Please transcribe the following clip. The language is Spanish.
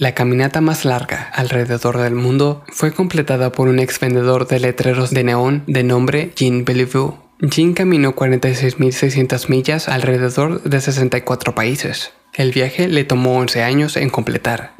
La caminata más larga alrededor del mundo fue completada por un ex vendedor de letreros de neón de nombre Jean Bellevue. Jean caminó 46.600 millas alrededor de 64 países. El viaje le tomó 11 años en completar.